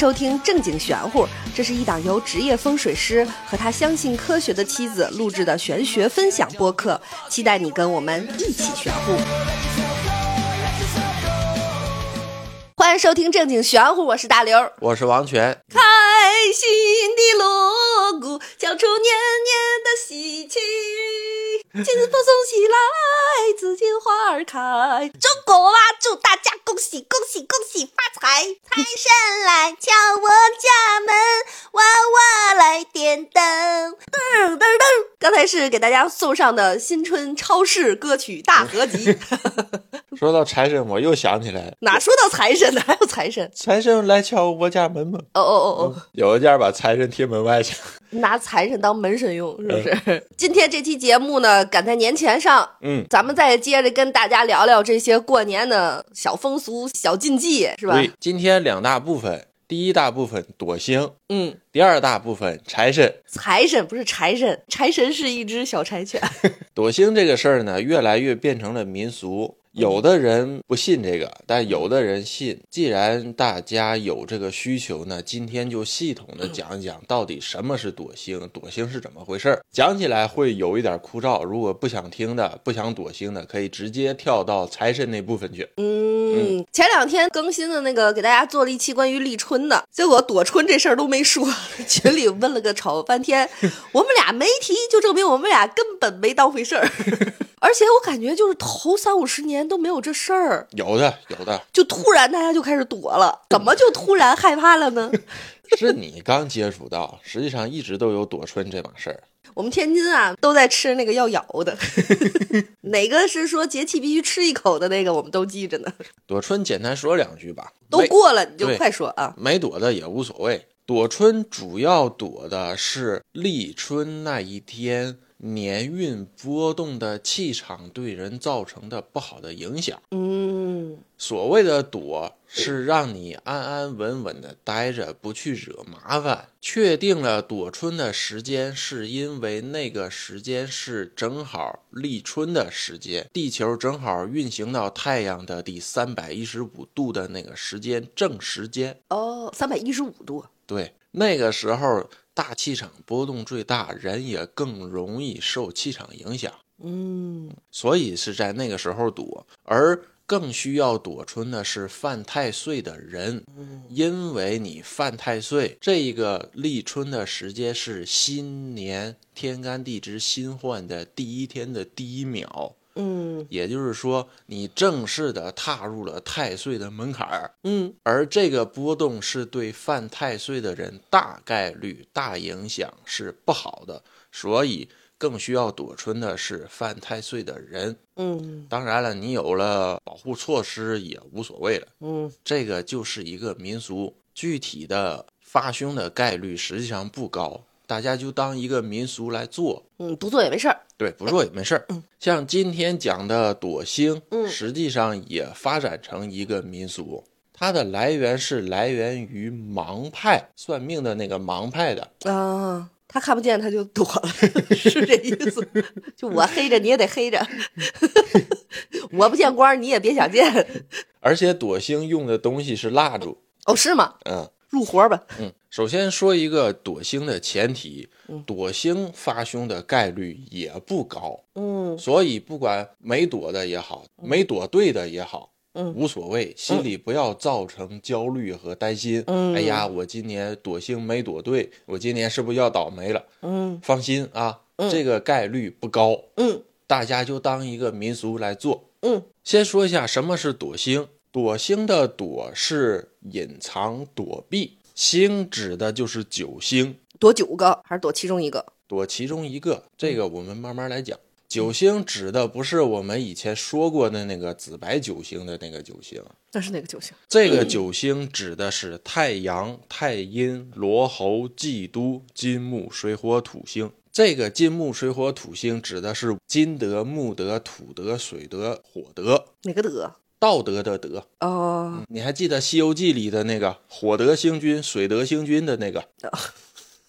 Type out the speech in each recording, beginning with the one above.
收听正经玄乎，这是一档由职业风水师和他相信科学的妻子录制的玄学分享播客，期待你跟我们一起玄乎。欢迎收听正经玄乎，我是大刘。我是王权，开心的锣鼓敲出年年的喜气，金风送喜来，紫荆花儿开。中国娃祝大家恭喜恭喜恭喜发财！财神来敲我家门，娃娃来点灯，噔噔噔。刚才是给大家送上的新春超市歌曲大合集。说到财神，我又想起来，哪说到财神呢？还有财神？财神来敲我家门吗？哦哦哦哦。有一家把财神贴门外去，拿财神当门神用，是不是？今天这期节目呢，赶在年前上，嗯，咱们再接着跟大家聊聊这些过年的小风俗、小禁忌，是吧？对，今天两大部分，第一大部分躲星，嗯，第二大部分财神。财神不是财神，财神是一只小柴犬。躲星这个事儿呢，越来越变成了民俗。有的人不信这个，但有的人信。既然大家有这个需求呢，今天就系统的讲一讲到底什么是躲星，躲星是怎么回事儿。讲起来会有一点枯燥，如果不想听的、不想躲星的，可以直接跳到财神那部分去。嗯，前两天更新的那个给大家做了一期关于立春的，结果躲春这事儿都没说，群里问了个吵半天，我们俩没提，就证明我们俩根本没当回事儿。而且我感觉就是头三五十年都没有这事儿，有的有的，就突然大家就开始躲了，怎么就突然害怕了呢？是你刚接触到，实际上一直都有躲春这码事儿。我们天津啊都在吃那个要咬的，哪个是说节气必须吃一口的那个，我们都记着呢。躲春简单说两句吧，都过了你就快说啊。没躲的也无所谓。躲春主要躲的是立春那一天年运波动的气场对人造成的不好的影响。嗯所谓的躲，是让你安安稳稳的待着，不去惹麻烦。确定了躲春的时间，是因为那个时间是正好立春的时间，地球正好运行到太阳的第三百一十五度的那个时间正时间。哦，三百一十五度。对，那个时候大气场波动最大，人也更容易受气场影响，嗯所以是在那个时候躲。而更需要躲春的是犯太岁的人，嗯因为你犯太岁，这个立春的时间是新年天干地支新换的第一天的第一秒。嗯也就是说，你正式的踏入了太岁的门槛儿，嗯而这个波动是对犯太岁的人大概率、大影响是不好的，所以更需要躲春的是犯太岁的人。嗯当然了，你有了保护措施也无所谓了，嗯这个就是一个民俗，具体的发凶的概率实际上不高，大家就当一个民俗来做。嗯，不做也没事儿。对，不弱也没事儿。像今天讲的朵星，嗯实际上也发展成一个民俗。它的来源是来源于盲派算命的那个盲派的，啊，他看不见他就躲了，是这意思。就我黑着你也得黑着，我不见光你也别想见。而且朵星用的东西是蜡烛。哦，是吗？嗯入活吧。嗯，首先说一个躲星的前提，躲星发凶的概率也不高，嗯所以不管没躲的也好，没躲对的也好。嗯无所谓，心里不要造成焦虑和担心。嗯哎呀，我今年躲星没躲对，我今年是不是要倒霉了？嗯放心啊，这个概率不高，嗯大家就当一个民俗来做。嗯先说一下什么是躲星，躲星的躲是隐藏躲避，星指的就是九星，躲九个还是躲其中一个？躲其中一个，这个我们慢慢来讲。九星指的不是我们以前说过的那个紫白九星的那个九星，那是哪个九星？这个九星指的是太阳、太阴、罗喉、忌都、金木水火土星。这个金木水火土星指的是金德、木德、土德、水德、火德，哪个德？道德的德。哦，你还记得《西游记》里的那个火德星君、水德星君的那个？《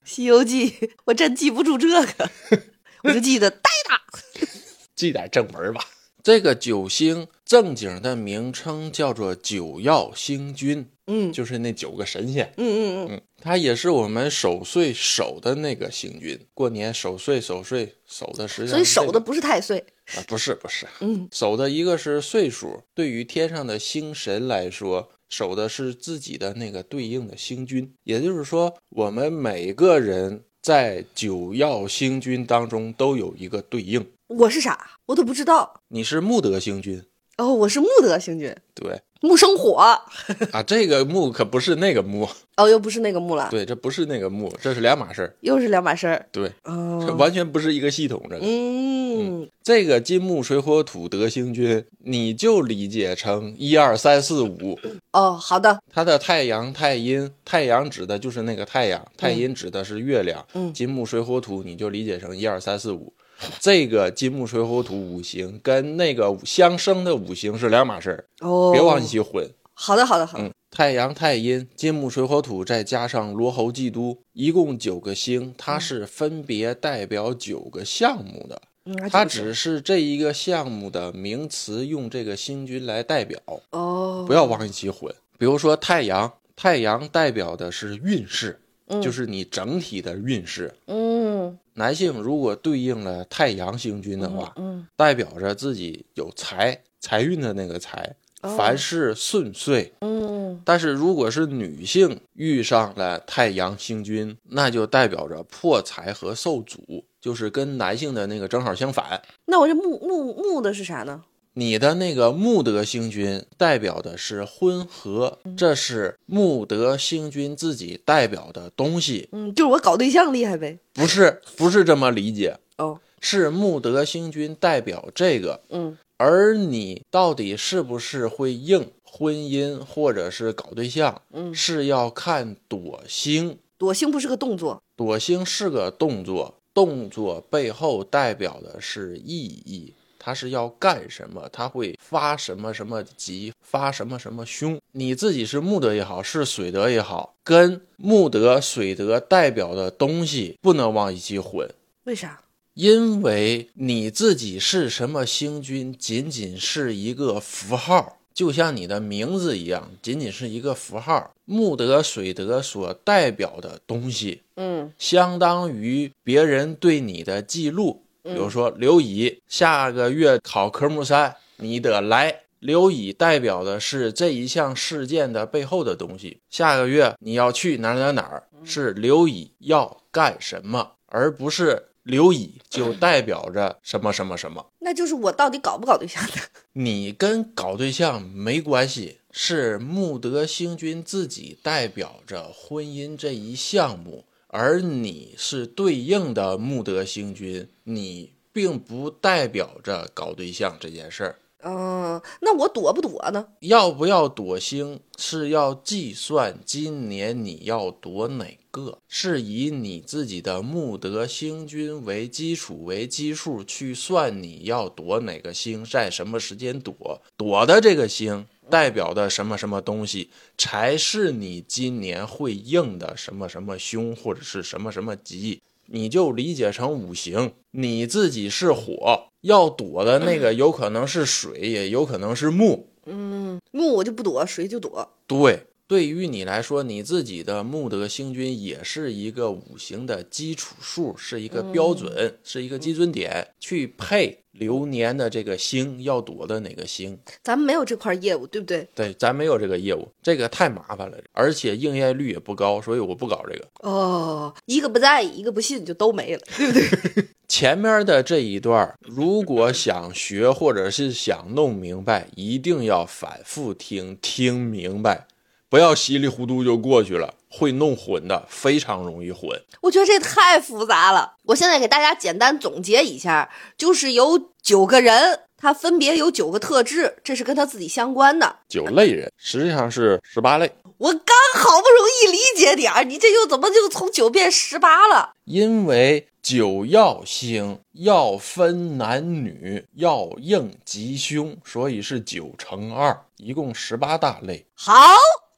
西游记》我真记不住这个，我就记得呆他。记点正文吧。这个九星正经的名称叫做九曜星君，嗯就是那九个神仙。嗯嗯嗯，嗯，它也是我们守岁守的那个星君。过年守岁守岁守的时间所以守的不是太岁。啊，不是不是，嗯，守的一个是岁数，对于天上的星神来说，守的是自己的那个对应的星君。也就是说，我们每个人在九曜星君当中都有一个对应。我是啥？我都不知道。你是木德星君，哦，我是木德星君，对木生火。啊，这个木可不是那个木，哦，又不是那个木了，对，这不是那个木，这是两码事儿，又是两码事儿。对，这哦，完全不是一个系统。这个，嗯，这个金木水火土德星君，你就理解成一二三四五，哦，好的，它的太阳、太阴，太阳指的就是那个太阳，太阴指的是月亮。嗯金木水火土，你就理解成一二三四五。这个金木水火土五行跟那个相生的五行是两码事儿，哦，别往一起混。好的，好的，好的。嗯，太阳、太阴、金木水火土，再加上罗侯祭都，一共九个星，它是分别代表九个项目的。嗯，它只是这一个项目的名词，用这个星君来代表。哦，不要往一起混。比如说太阳，太阳代表的是运势，嗯就是你整体的运势。嗯男性如果对应了太阳星君的话，嗯代表着自己有财，财运的那个财，哦凡事顺遂。嗯但是如果是女性遇上了太阳星君，那就代表着破财和受阻，就是跟男性的那个正好相反。那我这木木木的是啥呢？你的那个木德星君代表的是婚合，这是木德星君自己代表的东西，嗯，就是我搞对象厉害呗。不是不是这么理解，哦，是木德星君代表这个，嗯而你到底是不是会应婚姻或者是搞对象，嗯，是要看朵星，躲星不是个动作。朵星是个动作，动作背后代表的是意义。它是要干什么？他会发什么什么吉，发什么什么凶。你自己是木德也好，是水德也好，跟木德、水德代表的东西不能往一起混，为啥？因为你自己是什么星君，仅仅是一个符号，就像你的名字一样，仅仅是一个符号。木德、水德所代表的东西，嗯相当于别人对你的记录。比如说刘乙下个月考科目三，你得来。刘乙代表的是这一项事件的背后的东西。下个月你要去哪儿哪儿哪儿，是刘乙要干什么，而不是刘乙就 代表着什么什么什么。那就是我到底搞不搞对象呢？你跟搞对象没关系，是木德星君自己代表着婚姻这一项目，而你是对应的木德星君，你并不代表着搞对象这件事儿。嗯，那我躲不躲呢？要不要躲星，是要计算今年你要躲哪个，是以你自己的木德星君为基础为基数去算你要躲哪个星，在什么时间躲，躲的这个星代表的什么什么东西，才是你今年会应的什么什么凶或者是什么什么吉。你就理解成五行，你自己是火，要躲的那个有可能是水，也有可能是木。嗯，木我就不躲，水就躲。对，对于你来说，你自己的木德星君也是一个五行的基础数，是一个标准，是一个基准点，去配流年的这个星要躲的哪个星。咱们没有这块业务，对不对？对，咱没有这个业务，这个太麻烦了，而且应验率也不高，所以我不搞这个。哦，一个不在意，一个不信，就都没了，对不对？前面的这一段，如果想学或者是想弄明白，一定要反复听，听明白，不要稀里糊涂就过去了，会弄混的，非常容易混。我觉得这太复杂了。我现在给大家简单总结一下，就是有九个人，他分别有九个特质，这是跟他自己相关的。九类人实际上是十八类，我刚好不容易理解点儿，你这又怎么就从九变十八了？因为九曜星要分男女，要应吉凶，所以是九乘二，一共十八大类。好，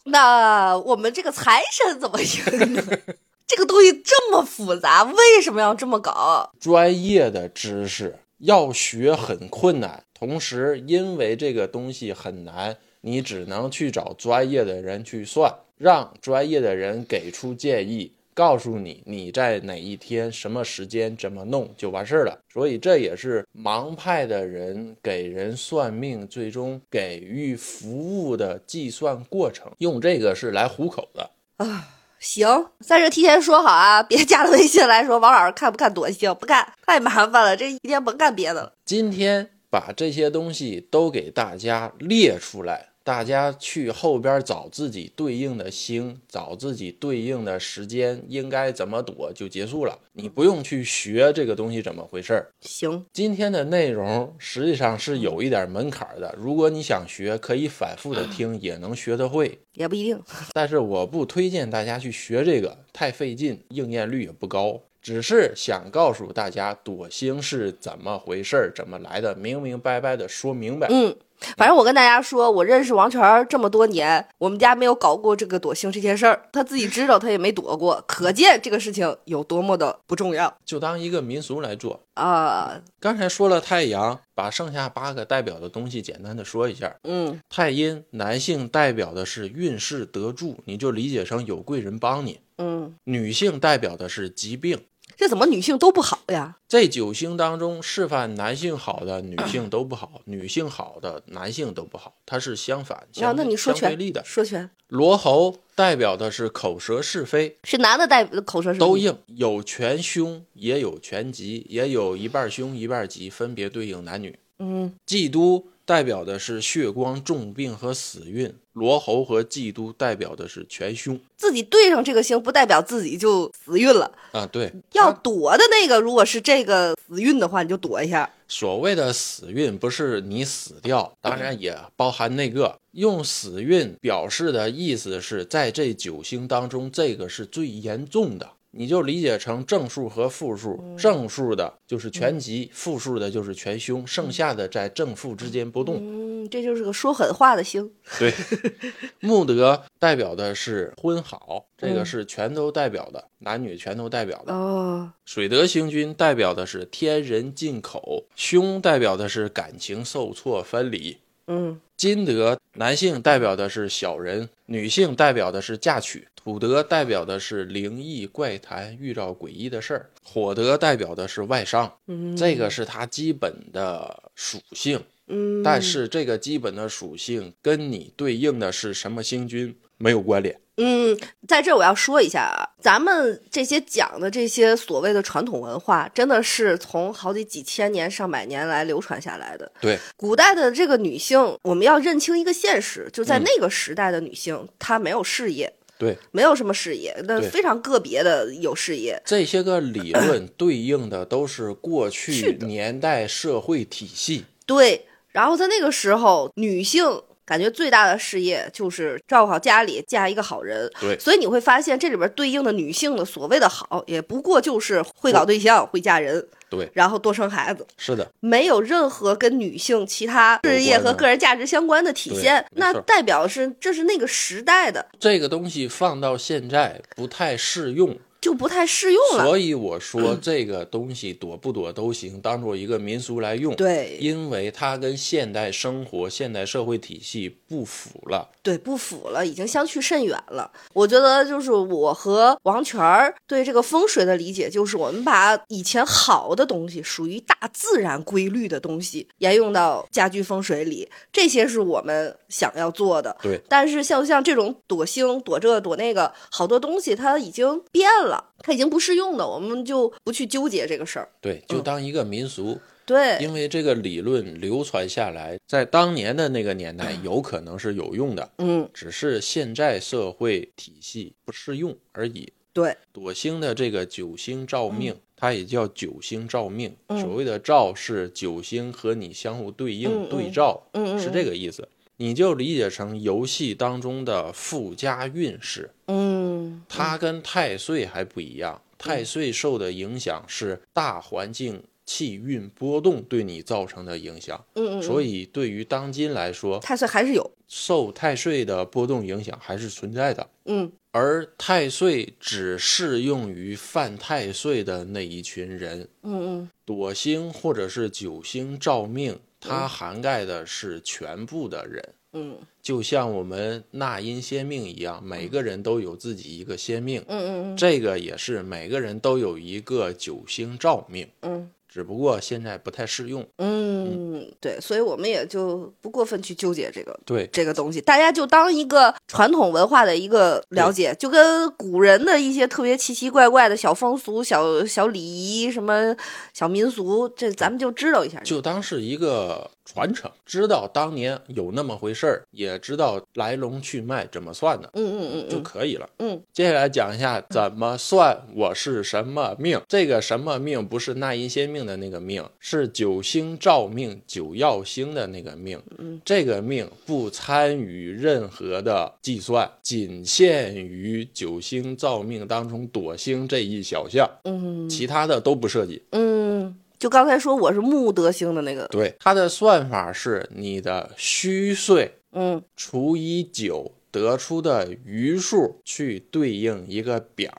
那我们这个财神怎么赢呢？这个东西这么复杂，为什么要这么搞？专业的知识要学很困难，同时，因为这个东西很难，你只能去找专业的人去算，让专业的人给出建议，告诉你你在哪一天、什么时间怎么弄就完事儿了。所以这也是盲派的人给人算命，最终给予服务的计算过程，用这个是来糊口的啊。行，在这提前说好啊，别加了微信来说王老师看不看短星？不看，太麻烦了，这一天甭干别的了。今天把这些东西都给大家列出来，大家去后边找自己对应的星，找自己对应的时间，应该怎么躲就结束了。你不用去学这个东西怎么回事儿。行，今天的内容实际上是有一点门槛的，如果你想学，可以反复的听，也能学得会。也不一定。但是我不推荐大家去学这个，太费劲，应验率也不高。只是想告诉大家躲星是怎么回事儿，怎么来的，明明白白的说明白。嗯，反正我跟大家说，我认识王权儿这么多年，我们家没有搞过这个躲星这件事儿，他自己知道，他也没躲过，可见这个事情有多么的不重要就当一个民俗来做。啊。刚才说了太阳，把剩下八个代表的东西简单的说一下。嗯太阴，男性代表的是运势得助，你就理解成有贵人帮你；嗯，女性代表的是疾病。这怎么女性都不好呀？这九星当中，示范男性好的女性都不好，女性好的男性都不好，它是相反，啊，相那你说全相对立的。说全罗喉代表的是口舌是非，是男的代表口舌是非都应，有全凶，也有全吉，也有一半凶一半吉，分别对应男女。嗯嫉妒代表的是血光、重病和死运，罗喉和嫉妒代表的是全凶自己对上这个星，不代表自己就死运了。啊。对，要躲的那个，如果是这个死运的话，你就躲一下。所谓的死运不是你死掉，当然也包含那个。用死运表示的意思是在这九星当中，这个是最严重的。你就理解成正数和负数，正数的就是全吉，负数的就是全凶，剩下的在正负之间波动。嗯，这就是个说狠话的星。对，木德代表的是婚好，这个是全都代表的，男女全都代表的。哦，水德星君代表的是天人进口，凶代表的是感情受挫分离。嗯金德男性代表的是小人，女性代表的是嫁娶。土德代表的是灵异怪谈，遇到诡异的事儿。火德代表的是外伤，嗯，这个是它基本的属性。嗯，但是这个基本的属性跟你对应的是什么星君没有关联。嗯，在这我要说一下啊，咱们这些讲的这些所谓的传统文化，真的是从好几几千年、上百年来流传下来的。对，古代的这个女性，我们要认清一个现实，就在嗯那个时代的女性，她没有事业，对，没有什么事业，那非常个别的有事业。这些个理论对应的都是过去年代社会体系。对，然后在那个时候，女性感觉最大的事业就是照顾好家里，嫁一个好人。对所以你会发现这里边对应的女性的所谓的好，也不过就是会搞对象、会嫁人，对，然后多生孩子，是的，没有任何跟女性其他事业和个人价值相关的体现。那代表是这是那个时代的，这个东西放到现在不太适用，就不太适用了。所以我说这个东西躲不躲都行，当做一个民俗来用。对因为它跟现代生活、现代社会体系不符了。对，不符了，已经相去甚远了。我觉得就是我和王权儿对这个风水的理解，就是我们把以前好的东西，属于大自然规律的东西，沿用到家居风水里，这些是我们想要做的。对，但是像像这种躲星、躲这躲那个，好多东西它已经变了，它已经不适用了，我们就不去纠结这个事儿。对，就当一个民俗，对，因为这个理论流传下来，在当年的那个年代 有可能是有用的，嗯，只是现在社会体系不适用而已。对，朵星的这个九星照命，它也叫九星照命。嗯所谓的照是九星和你相互对应、对照，嗯嗯是这个意思。你就理解成游戏当中的附加运势，嗯，它跟太岁还不一样。太岁受的影响是大环境气运波动对你造成的影响，嗯嗯，所以以对于当今来说，太岁还是有，受太岁的波动影响还是存在的。嗯而太岁只适用于犯太岁的那一群人，嗯嗯朵星或者是九星照命，它涵盖的是全部的人。嗯。就像我们纳音先命一样，每个人都有自己一个先命，嗯嗯嗯。这个也是每个人都有一个九星照命，嗯只不过现在不太适用。嗯，对，所以我们也就不过分去纠结这个对，这个东西，大家就当一个传统文化的一个了解，就跟古人的一些特别奇奇怪怪的小风俗、小小礼仪、什么小民俗，这咱们就知道一下。就当是一个传承，知道当年有那么回事儿，也知道来龙去脉怎么算的。嗯嗯嗯就嗯可以了。嗯，接下来讲一下怎么算我是什么命。这个什么命不是纳音先命的那个命，是九星照命九曜星的那个命。嗯，这个命不参与任何的计算，仅限于九星照命当中躲星这一小项，嗯其他的都不涉及。嗯，就刚才说我是木德星的那个，对，它的算法是你的虚岁嗯除以九得出的余数去对应一个表，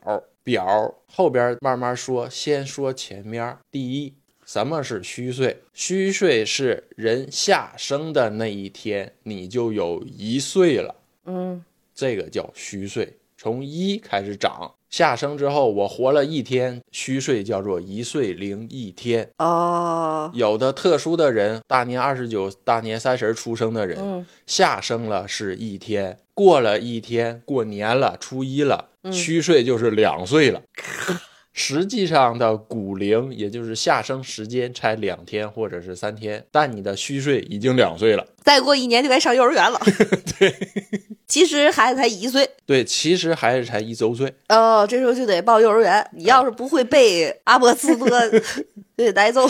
表后边慢慢说，先说前面。第一，什么是虚岁？虚岁是人下生的那一天，你就有一岁了，嗯这个叫虚岁，从一开始长。下生之后，我活了一天，虚岁叫做一岁零一天。哦，有的特殊的人，大年二十九、大年三十出生的人，嗯下生了是一天，过了一天，过年了，初一了，嗯虚岁就是两岁了。实际上的骨龄，也就是下生时间才两天或者是三天，但你的虚岁已经两岁了。再过一年就该上幼儿园了。对，其实孩子才一岁。对，其实孩子才一周岁。哦，这时候就得报幼儿园。你要是不会背阿波斯波，就得挨揍。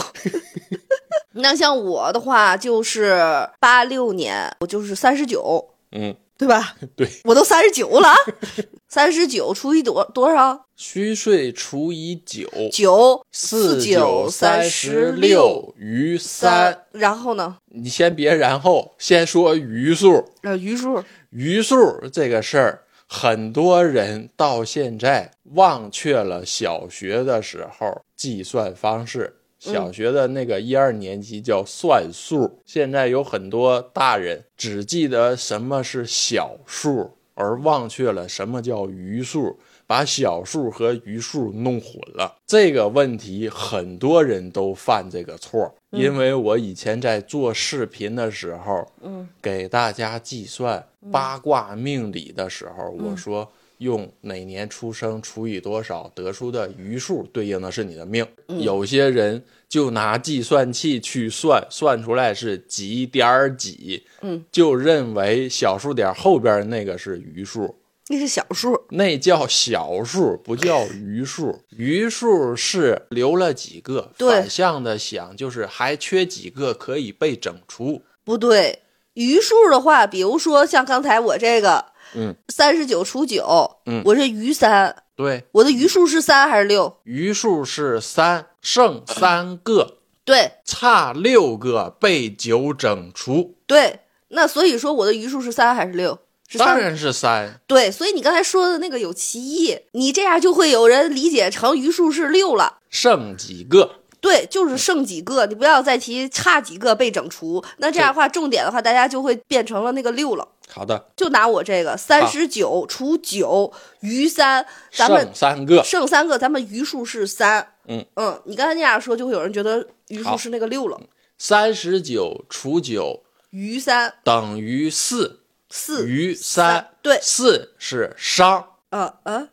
那像我的话，就是八六年，我就是三十九，嗯，对吧？对，我都三十九了，三十九除以多多少？虚岁除以九，九四九三十六余三。然后呢？你先别然后，先说余数。呃，余数。余数这个事儿，很多人到现在忘却了小学的时候计算方式。小学的那个一二年级叫算数，现在有很多大人只记得什么是小数，而忘却了什么叫余数，把小数和余数弄混了。这个问题很多人都犯这个错，因为我以前在做视频的时候，嗯。给大家计算八卦命理的时候，我说用哪年出生除以多少得出的余数对应的是你的命。有些人就拿计算器去算，算出来是几点儿几，嗯，就认为小数点后边那个是余数。那是小数。那叫小数，不叫余数。余数是留了几个，反向的想，就是还缺几个可以被整除。不对，余数的话，比如说像刚才我这个，嗯，三十九除九，嗯我是余三，对，我的余数是三还是六？余数是三，剩三个，对差六个被九整除，对，那所以说我的余数是三还是六？当然是三。对，所以你刚才说的那个有歧义，你这样就会有人理解成余数是六了。剩几个？对，就是剩几个，你不要再提差几个被整除。那这样的话，重点的话，大家就会变成了那个六了。好的，就拿我这个三十九除九余三，咱们剩三个。剩三个，咱们余数是三。嗯嗯，你刚才那样说，就会有人觉得余数是那个六了。三十九除九余三等于四，四余三。对，四是商，呃呃，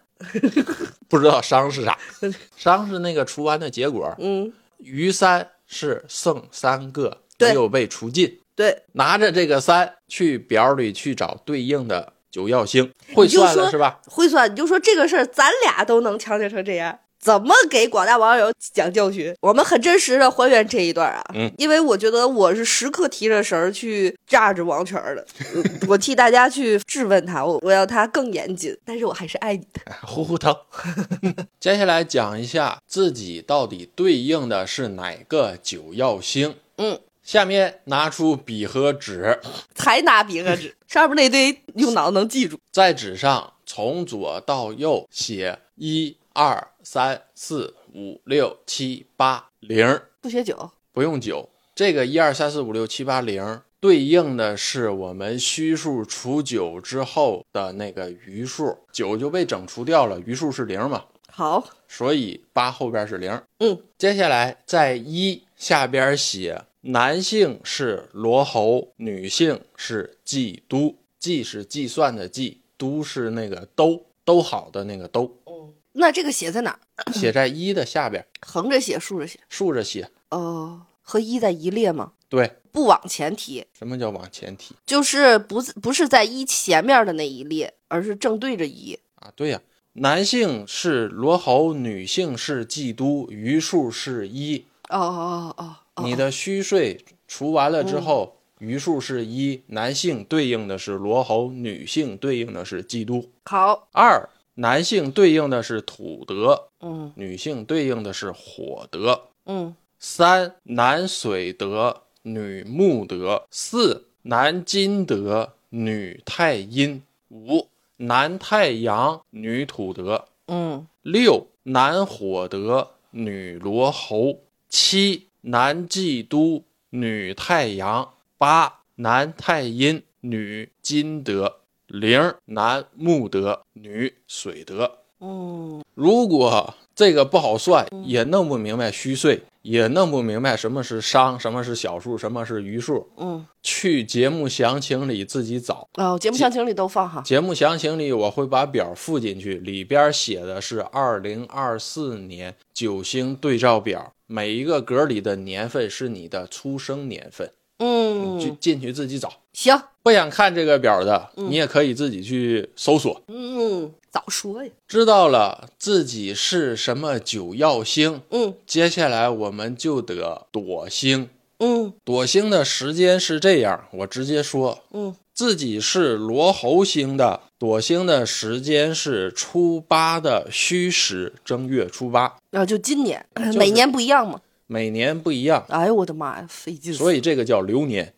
不知道商是啥？商是那个除完的结果。嗯，余三是剩三个，对没有被除尽。对，拿着这个三去表里去找对应的九曜星，会算了是吧？会算，你就说这个事儿，咱俩都能强调成这样。怎么给广大网友讲教训？我们很真实的还原这一段啊，嗯因为我觉得我是时刻提着绳儿去炸着王权儿的，嗯 我替大家去质问他，我我要他更严谨，但是我还是爱你的。呼呼疼。接下来讲一下自己到底对应的是哪个九曜星。嗯，下面拿出笔和纸，才拿笔和纸，上面那堆用脑能记住。在纸上从左到右写一二三四五六七八零，不写九，不用九。这个一二三四五六七八零对应的是我们虚数除九之后的那个余数，九就被整除掉了，余数是零嘛，好，所以八后边是零。嗯，接下来在一下边写男性是罗侯，女性是季都，计是计算的计，都是那个都都好的那个都，嗯，那这个写在哪儿？写在一的下边，横着写，竖着写？竖着写。哦，和一在一列吗？对，不往前提，什么叫往前提就是不不是在一前面的那一列，而是正对着一。啊？对呀、男性是罗侯，女性是季都，余数是一。哦哦哦哦，你的虚岁除完了之后，余数是一，男性对应的是罗侯，女性对应的是季都。好，二，男性对应的是土德，嗯女性对应的是火德。嗯三，男水德，女木德。四，男金德，女太阴。五，男太阳，女土德。嗯六，男火德，女罗侯。七，男季都，女太阳。八，男太阴，女金德。零，男木德，女水德。嗯如果这个不好算，也弄不明白虚岁，也弄不明白什么是商，什么是小数，什么是余数，嗯，去节目详情里自己找。哦，节目详情里都放哈。节目详情里我会把表附进去，里边写的是二零二四年九星对照表，每一个格里的年份是你的出生年份，去嗯，进去自己找。行，不想看这个表的，你也可以自己去搜索。嗯，早说呀。知道了自己是什么九曜星，嗯接下来我们就得躲星。嗯躲星的时间是这样，我直接说，嗯自己是罗侯星的，躲星的时间是初八的戌时，正月初八，然后就今年，是每年不一样嘛。每年不一样，哎呦我的妈呀，费劲。所以这个叫流年。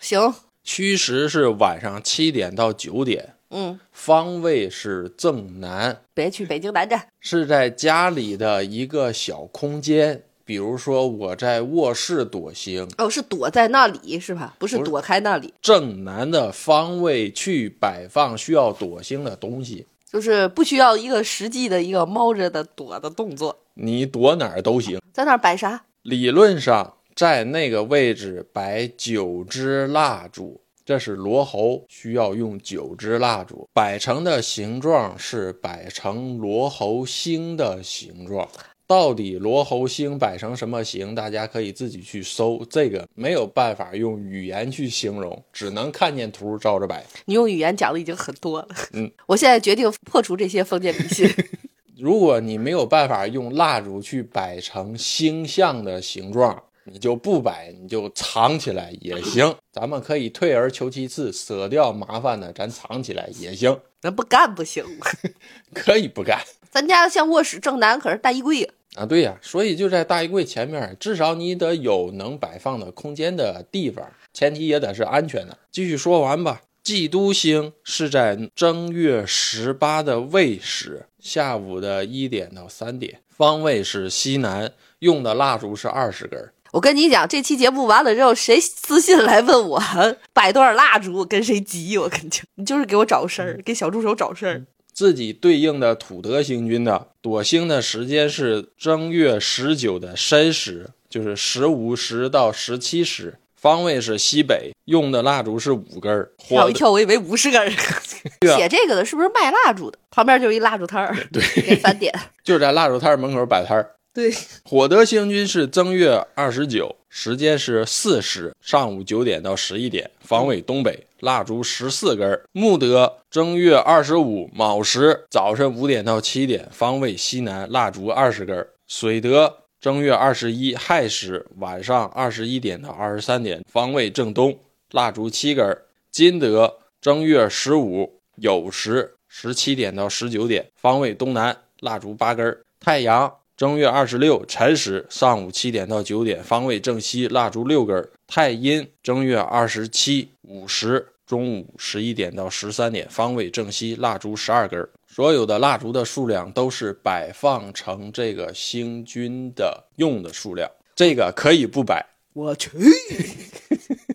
行，戌时是晚上七点到九点，嗯，方位是正南，别去北京南站。是在家里的一个小空间。比如说我在卧室躲星，哦，是躲在那里是吧？不是躲开那里，正南的方位去摆放需要躲星的东西，就是不需要一个实际的一个猫着的躲的动作，你躲哪儿都行。在那儿摆啥？理论上，在那个位置摆九支蜡烛，这是罗喉需要用九支蜡烛，摆成的形状是摆成罗喉星的形状。到底罗侯星摆成什么形，大家可以自己去搜，这个没有办法用语言去形容，只能看见图照着摆。你用语言讲的已经很多了。嗯，我现在决定破除这些封建迷信。如果你没有办法用蜡烛去摆成星象的形状，你就不摆，你就藏起来也行。咱们可以退而求其次，舍掉麻烦的，咱藏起来也行，咱不干不行吗？可以不干咱家像卧室正南可是大衣柜呀。啊。对呀、所以就在大衣柜前面，至少你得有能摆放的空间的地方，前提也得是安全的。继续说完吧。季都星是在正月十八的未时，下午的一点到三点，方位是西南，用的蜡烛是二十根儿。我跟你讲，这期节目完了之后，谁私信来问我 摆多少蜡烛，我跟谁急？我跟你讲，你就是给我找事儿，给小助手找事儿。自己对应的土德星君的躲星的时间是正月十九的申时，就是十五时到十七时，方位是西北，用的蜡烛是五根儿。火吓我一跳，我以为五十根儿。写这个的是不是卖蜡烛的？旁边就是一蜡烛摊儿，对，给返点。就是在蜡烛摊儿门口摆摊儿。对，火德星君是正月二十九，时间是巳时，上午九点到十一点，方位东北，蜡烛十四根儿。木德正月二十五卯时，早晨五点到七点，方位西南，蜡烛二十根儿。水德正月二十一亥时，晚上二十一点到二十三点，方位正东，蜡烛七根儿。金德正月十五酉时，十七点到十九点，方位东南，蜡烛八根儿。太阳正月二十六辰时，上午七点到九点，方位正西，蜡烛六根儿。太阴正月二十七午时，中午十一点到十三点，方位正西，蜡烛十二根儿。所有的蜡烛的数量都是摆放成这个星君的用的数量，这个可以不摆，我去，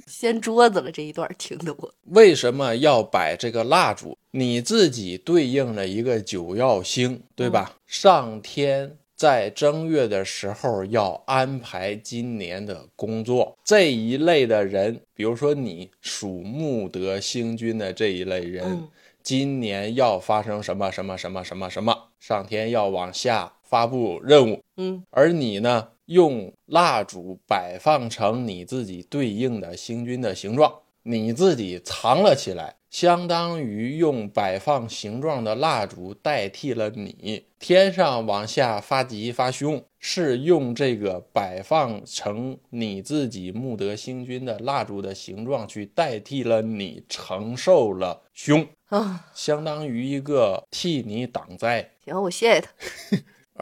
掀桌子了这一段听得我，为什么要摆这个蜡烛？你自己对应了一个九曜星，对吧？上天在正月的时候要安排今年的工作，这一类的人，比如说你属木德星君的这一类人，嗯。今年要发生什么什么什么什么什么，上天要往下发布任务，嗯。而你呢，用蜡烛摆放成你自己对应的星君的形状，你自己藏了起来，相当于用摆放形状的蜡烛代替了你。天上往下发吉发凶，是用这个摆放成你自己木德星君的蜡烛的形状去代替了你承受了凶，啊，相当于一个替你挡灾。行，我谢谢他。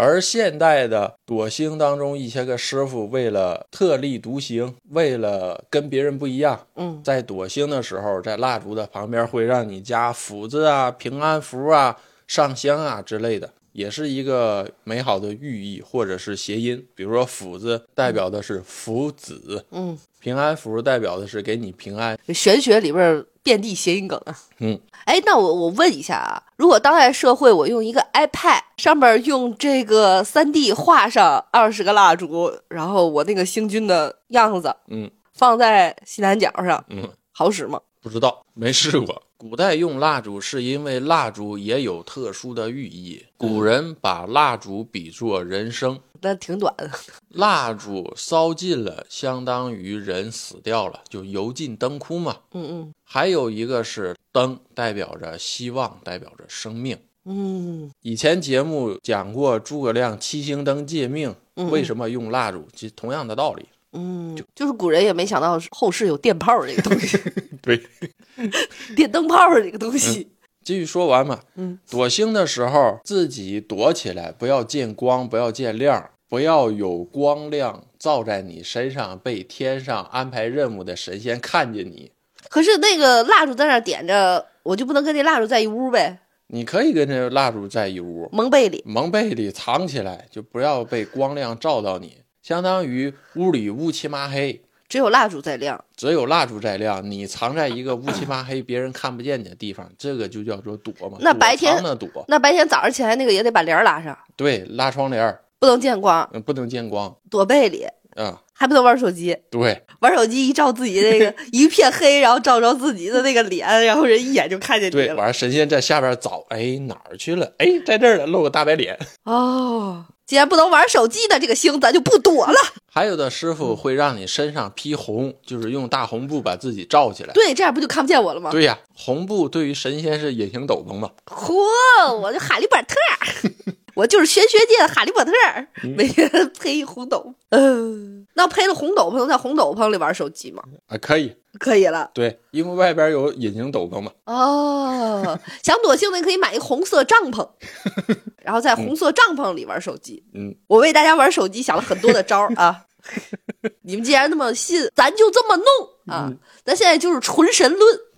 而现代的躲星当中，一些个师傅为了特立独行，为了跟别人不一样，嗯在躲星的时候，在蜡烛的旁边会让你加福字啊、平安符啊、上香啊之类的，也是一个美好的寓意或者是谐音。比如说福字代表的是福子，嗯，平安符代表的是给你平安。玄学里边儿遍地谐音梗啊。嗯，哎，那我我问一下啊，如果当代社会我用一个 iPad 上面用这个三 D 画上二十个蜡烛，然后我那个星君的样子嗯放在西南角上，嗯，好使吗？不知道，没试过。古代用蜡烛是因为蜡烛也有特殊的寓意，古人把蜡烛比作人生，那挺短的。蜡烛烧尽了，相当于人死掉了，就油尽灯枯嘛。嗯嗯还有一个是灯，代表着希望，代表着生命。嗯嗯以前节目讲过诸葛亮七星灯借命，嗯为什么用蜡烛？其实同样的道理。嗯，就是古人也没想到后世有电炮这个东西，对，电灯泡这个东西。继续说完嘛。嗯，躲星的时候自己躲起来，不要见光，不要见亮，不要有光亮照在你身上，被天上安排任务的神仙看见你。可是那个蜡烛在那点着，我就不能跟那蜡烛在一屋呗？你可以跟这蜡烛在一屋，蒙被里。蒙被里藏起来，就不要被光亮照到你，相当于屋里乌漆麻黑。只有蜡烛在亮，只有蜡烛在亮，你藏在一个乌漆麻黑、别人看不见你的地方，这个就叫做躲嘛。那白天躲藏的躲，那白天早上起来那个也得把帘儿拉上，对，拉窗帘儿，不能见光，嗯，不能见光，躲被里，嗯，还不能玩手机。对，玩手机一照自己那个 一片黑，然后照着自己的那个脸，然后人一眼就看见你对，了。完了神仙在下边找，哎，哪儿去了？哎，在这儿了，露个大白脸。哦，既然不能玩手机的这个星，咱就不躲了。还有的师傅会让你身上披红，就是用大红布把自己罩起来。对，这样不就看不见我了吗？对呀，红布对于神仙是隐形斗篷嘛。嚯，我就哈利波特儿，我就是玄学界的哈利波特儿，每天配一红斗。嗯、那配了红斗篷，能在红斗篷里玩手机吗？啊，可以，可以了。对，因为外边有隐形斗篷嘛。哦，想躲性的你可以买一红色帐篷，然后在红色帐篷里玩手机。嗯，我为大家玩手机想了很多的招儿啊。你们既然那么信，咱就这么弄啊！咱现在就是纯神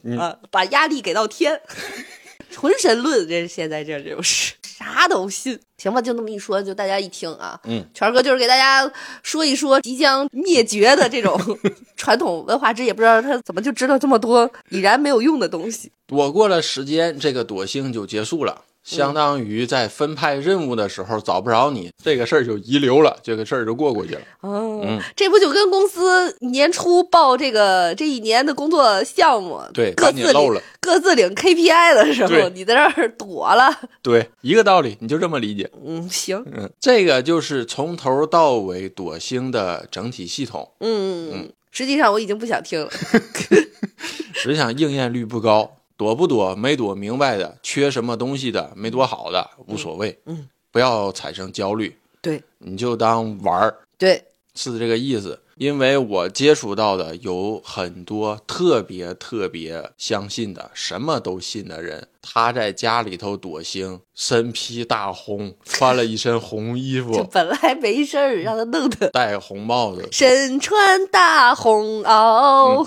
论啊，把压力给到天。纯神论，这现在这就是啥都信，行吧？就那么一说，就大家一听啊，嗯，权儿哥就是给大家说一说即将灭绝的这种 传统文化之，也不知道他怎么就知道这么多已然没有用的东西。躲过了时间，这个躲星就结束了。相当于在分派任务的时候找不着你，这个事儿就遗留了，这个事儿就过过去了。哦，嗯这不就跟公司年初报这个这一年的工作项目，对各自领赶紧漏了各自领 KPI 的时候，你在这儿躲了，对，一个道理，你就这么理解。嗯，行，嗯，这个就是从头到尾躲星的整体系统。嗯嗯，实际上我已经不想听了，实际上应验率不高，躲不躲没躲明白的，缺什么东西的，没躲好的无所谓。嗯，不要产生焦虑，对你就当玩儿，对，是这个意思。因为我接触到的有很多特别特别相信的，什么都信的人，他在家里头躲星，身披大红，穿了一身红衣 就服，本来没事儿，让他弄的戴红帽子，身穿大红袄，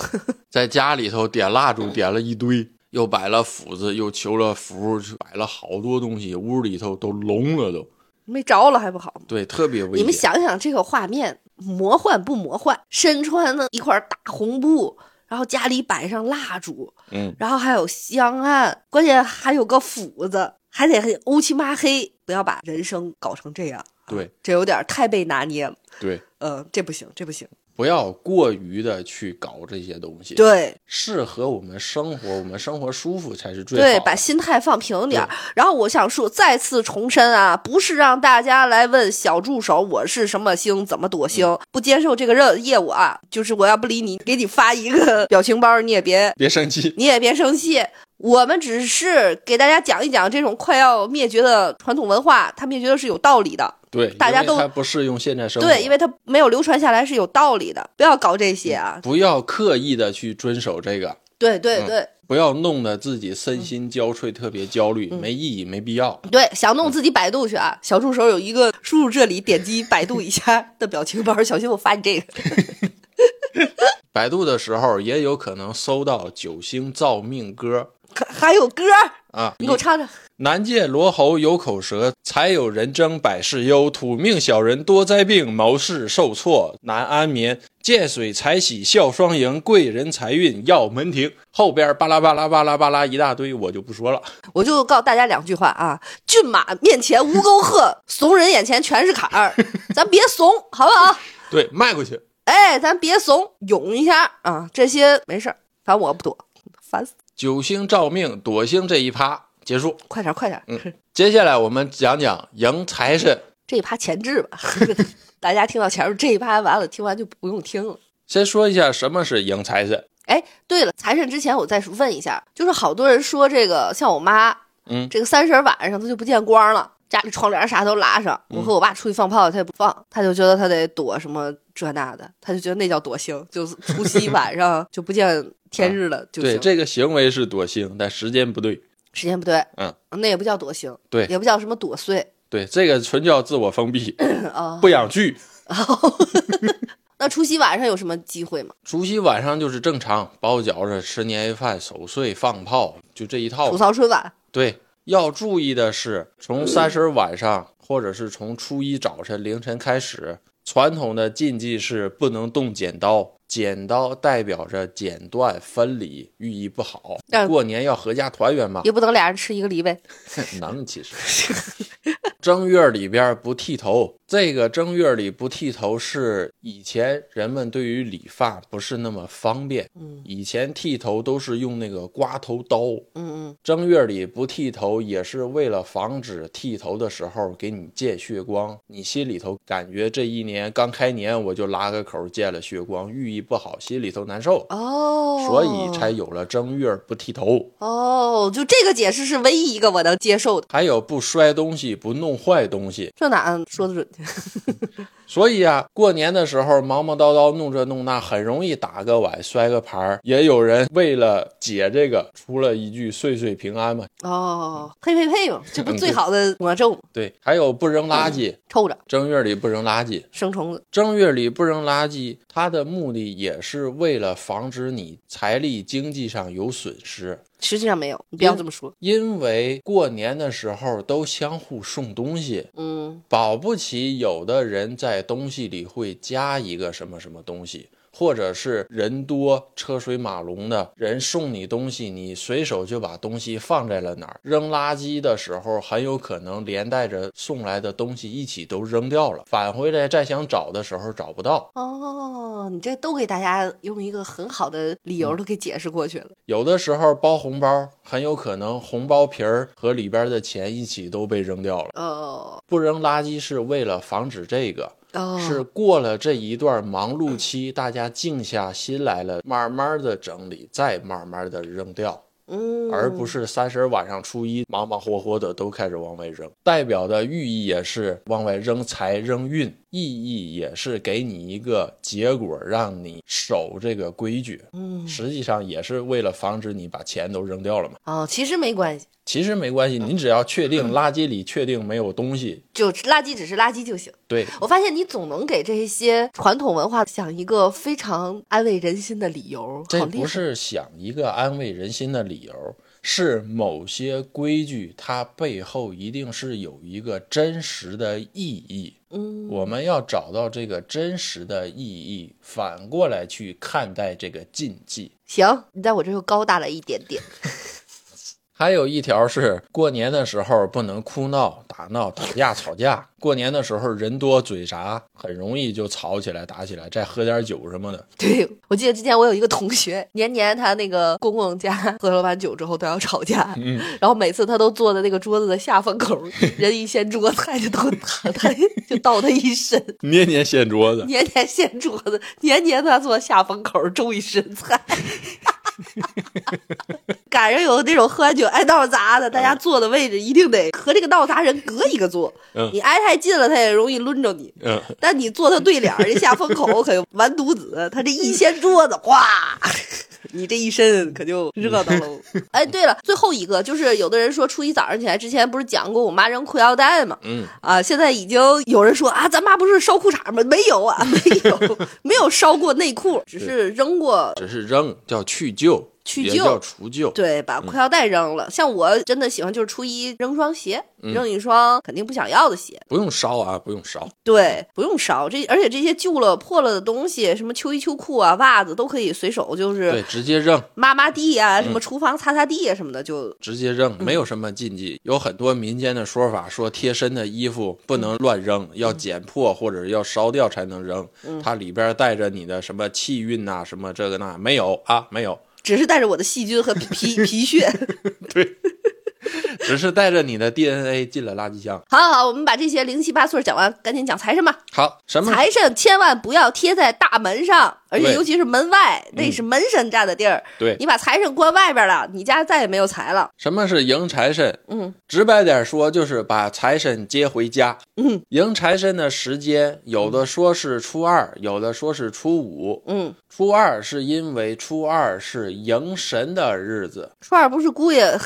在家里头点蜡烛，点了一堆，又摆了斧子，又求了符，就摆了好多东西，屋里头都聋了都。没着了还不好吗？对，特别危险。你们想想这个画面，魔幻不魔幻？身穿的一块大红布，然后家里摆上蜡烛，嗯，然后还有香案，关键还有个斧子，还得乌漆麻黑，不要把人生搞成这样。对，这有点太被拿捏了。对，嗯，这不行，这不行。不要过于的去搞这些东西，对适合我们生活，我们生活舒服才是最好的。对，把心态放平点儿。然后我想说，再次重申啊，不是让大家来问小助手我是什么星，怎么躲星，嗯不接受这个任业务啊。就是我要不理你，给你发一个表情包，你也别别生气，你也别生气。我们只是给大家讲一讲这种快要灭绝的传统文化，它灭绝的是有道理的。对，大家都它不适用现在生活，对，因为它没有流传下来是有道理的，不要搞这些啊。不要刻意的去遵守这个，对对嗯对、不要弄得自己身心交瘁，特别焦虑，嗯没意义，没必要。对，想弄自己百度去啊。小助手有一个输入这里，点击百度一下的表情包，小心我发你这个。百度的时候也有可能搜到九星造命歌还有歌，啊，你给我唱唱。南界罗喉有口舌，才有人争百事忧。土命小人多灾病，谋事受挫难安眠。见水才喜笑双迎，贵人财运要门庭。后边巴拉巴拉巴拉巴拉一大堆，我就不说了。我就告诉大家两句话啊：骏马面前无沟壑，怂人眼前全是坎儿。咱别怂，好不好？对，迈过去。哎，咱别怂，勇一下啊！这些没事儿，反正我不躲，烦死。九星照命，躲星这一趴结束。快点，快点，嗯接下来我们讲讲迎财神。这一趴前置吧。大家听到前面这一趴完了，听完就不用听了。先说一下什么是迎财神。哎，对了，财神之前我再问一下，就是好多人说这个，像我妈，嗯这个三十晚上她就不见光了，家里窗帘啥都拉上。我和我爸出去放炮，她也不放，她就觉得她得躲什么这那的，他就觉得那叫躲星，就是除夕晚上就不见天日了，就对，这个行为是躲星，但时间不对。时间不对，嗯，那也不叫躲星，对也不叫什么躲岁对，这个纯叫自我封闭，啊。不养剧。那除夕晚上有什么机会吗？除夕晚上就是正常包饺子、吃年夜饭、守岁、放炮，就这一套吐。槽春晚，对，要注意的是，从三十晚上或者是从初一早晨凌晨开始，传统的禁忌是不能动剪刀。剪刀代表着剪断、分离，寓意不好。过年要合家团圆嘛，也不能俩人吃一个梨呗。能其实。正月里边不剃头，这个正月里不剃头是以前人们对于理发不是那么方便，嗯以前剃头都是用那个刮头刀。嗯嗯，正月里不剃头也是为了防止剃头的时候给你见血光，你心里头感觉这一年刚开年我就拉个口见了血光，寓意不好，心里头难受，哦，所以才有了正月不剃头。哦，就这个解释是唯一一个我能接受的。还有不摔东西，不弄坏东西。这哪说的准？所以啊，过年的时候忙忙叨叨弄这弄那，很容易打个碗、摔个盘儿。也有人为了解这个，出了一句“岁岁平安”嘛。哦，呸呸呸嘛，这不嗯最好的魔咒吗？对，还有不扔垃圾，臭着正月里不扔垃圾。生虫子。正月里不扔垃圾，它的目的也是为了防止你财力经济上有损失。实际上没有，你不要这么说。因为过年的时候都相互送东西，嗯，保不齐有的人在东西里会加一个什么什么东西，或者是人多车水马龙的人送你东西，你随手就把东西放在了哪儿，扔垃圾的时候很有可能连带着送来的东西一起都扔掉了，返回来再想找的时候找不到。哦，你这都给大家用一个很好的理由都给解释过去了。有的时候包红包，很有可能红包皮儿和里边的钱一起都被扔掉了。哦不扔垃圾是为了防止这个。哦，是过了这一段忙碌期，大家静下心来了，慢慢的整理，再慢慢的扔掉，嗯，而不是三十晚上初一忙忙活活的都开始往外扔。代表的寓意也是往外扔财扔运，意义也是给你一个结果，让你守这个规矩。嗯实际上也是为了防止你把钱都扔掉了嘛。哦，其实没关系，其实没关系，你只要确定垃圾里确定没有东西，就垃圾只是垃圾就行。对，我发现你总能给这些传统文化想一个非常安慰人心的理由，好这。不是想一个安慰人心的理由，是某些规矩它背后一定是有一个真实的意义。嗯，我们要找到这个真实的意义，反过来去看待这个禁忌。行，你在我这又高大了一点点。还有一条是过年的时候不能哭闹、打闹、打架、吵架。过年的时候人多嘴杂，很容易就吵起来、打起来，再喝点酒什么的。对，我记得之前我有一个同学，年年他那个公公家喝了完酒之后都要吵架，嗯，然后每次他都坐在那个桌子的下风口，人一掀桌子，菜就都他他就倒他一身，年年掀桌子。年年掀桌子，年年他坐下风口种一身菜。赶上有那种喝完酒爱闹砸的，大家坐的位置一定得和这个闹砸人隔一个坐，嗯你挨太近了，他也容易抡着你。嗯，但你坐他对脸儿，这下风口可完犊子，他这一掀桌子，哗，你这一身可就热闹喽。哎，对了，最后一个就是有的人说初一早上起来之前不是讲过我妈扔裤腰带吗？嗯，啊，现在已经有人说啊，咱妈不是烧裤衩吗？没有啊，没有，没有烧过内裤，只是扔过只是扔叫去旧，去旧叫除旧。对，把裤腰带扔了。像我真的喜欢，就是初一扔双鞋，嗯扔一双肯定不想要的鞋。不用烧啊，不用烧。对，不用烧这，而且这些旧了破了的东西，什么秋衣秋裤啊、袜子都可以随手就是对，直接扔，抹抹地啊，嗯什么厨房擦擦地啊什么的，就直接扔，没有什么禁忌。有很多民间的说法，说贴身的衣服不能乱扔，要剪破或者要烧掉才能扔。它里边带着你的什么气运呐、什么这个那没有啊，没有，只是带着我的细菌和皮 皮屑。对。只是带着你的 DNA 进了垃圾箱。好好好，我们把这些零七八碎讲完，赶紧讲财神吧。好，什么？财神千万不要贴在大门上，而且尤其是门外，那是门神站的地儿。对，你把财神关外边了，你家再也没有财了。什么是迎财神？嗯，直白点说，就是把财神接回家。嗯，迎财神的时间，有的说是初二，有的说是初五。嗯，初二是因为初二是迎神的日子，初二不是姑爷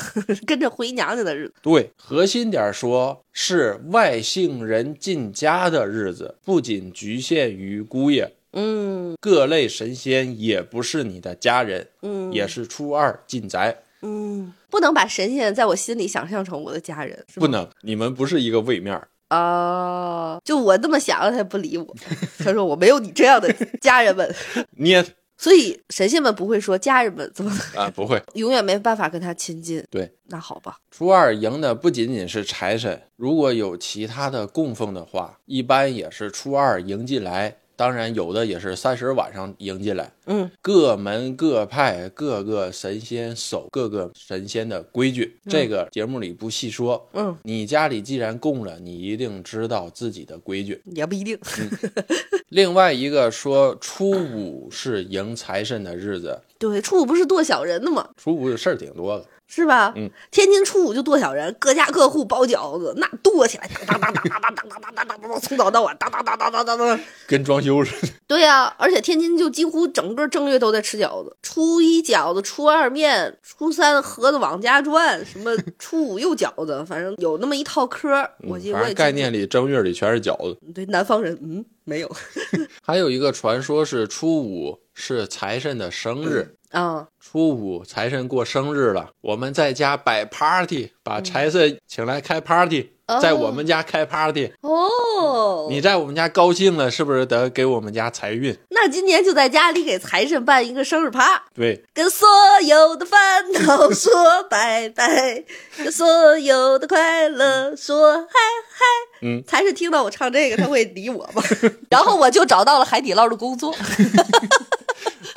跟着回娘家的日子。对，核心点说是外姓人进家的日子，不仅局限于姑爷，嗯各类神仙也不是你的家人，嗯也是初二进宅。嗯，不能把神仙在我心里想象成我的家人，是不能，你们不是一个位面儿。啊、就我这么想，他也不理我。他说我没有你这样的家人们，捏所以神仙们不会说家人们怎么啊，不会。永远没办法跟他亲近。对，那好吧，初二迎的不仅仅是财神，如果有其他的供奉的话，一般也是初二迎进来。当然，有的也是三十晚上迎进来。嗯，各门各派各个神仙守各个神仙的规矩，这个节目里不细说。嗯，你家里既然供了，你一定知道自己的规矩。也不一定。另外一个说，初五是迎财神的日子，对，初五不是剁小人的吗？初五事儿挺多的。是吧？嗯，天津初五就剁小人，各家各户包饺子，那剁起来，当当当当当当当当当当当，从早到晚，当当当当当当当。跟装修似的。对呀、而且天津就几乎整个正月都在吃饺子，初一饺子，初二面，初三盒子往家转，什么 初五又饺子，反正有那么一套嗑儿。我记得我概念里正月里全是饺子。对南方人，嗯，没有 还有一个传说是初五是财神的生日，啊，初五财神过生日了，我们在家摆 party，把财神请来开 party，、哦在我们家开 party。哦，你在我们家高兴了，是不是得给我们家财运？那今年就在家里给财神办一个生日趴。对，跟所有的烦恼说拜拜，跟所有的快乐说嗨嗨。嗯，财神听到我唱这个，他会理我吗？然后我就找到了海底捞的工作。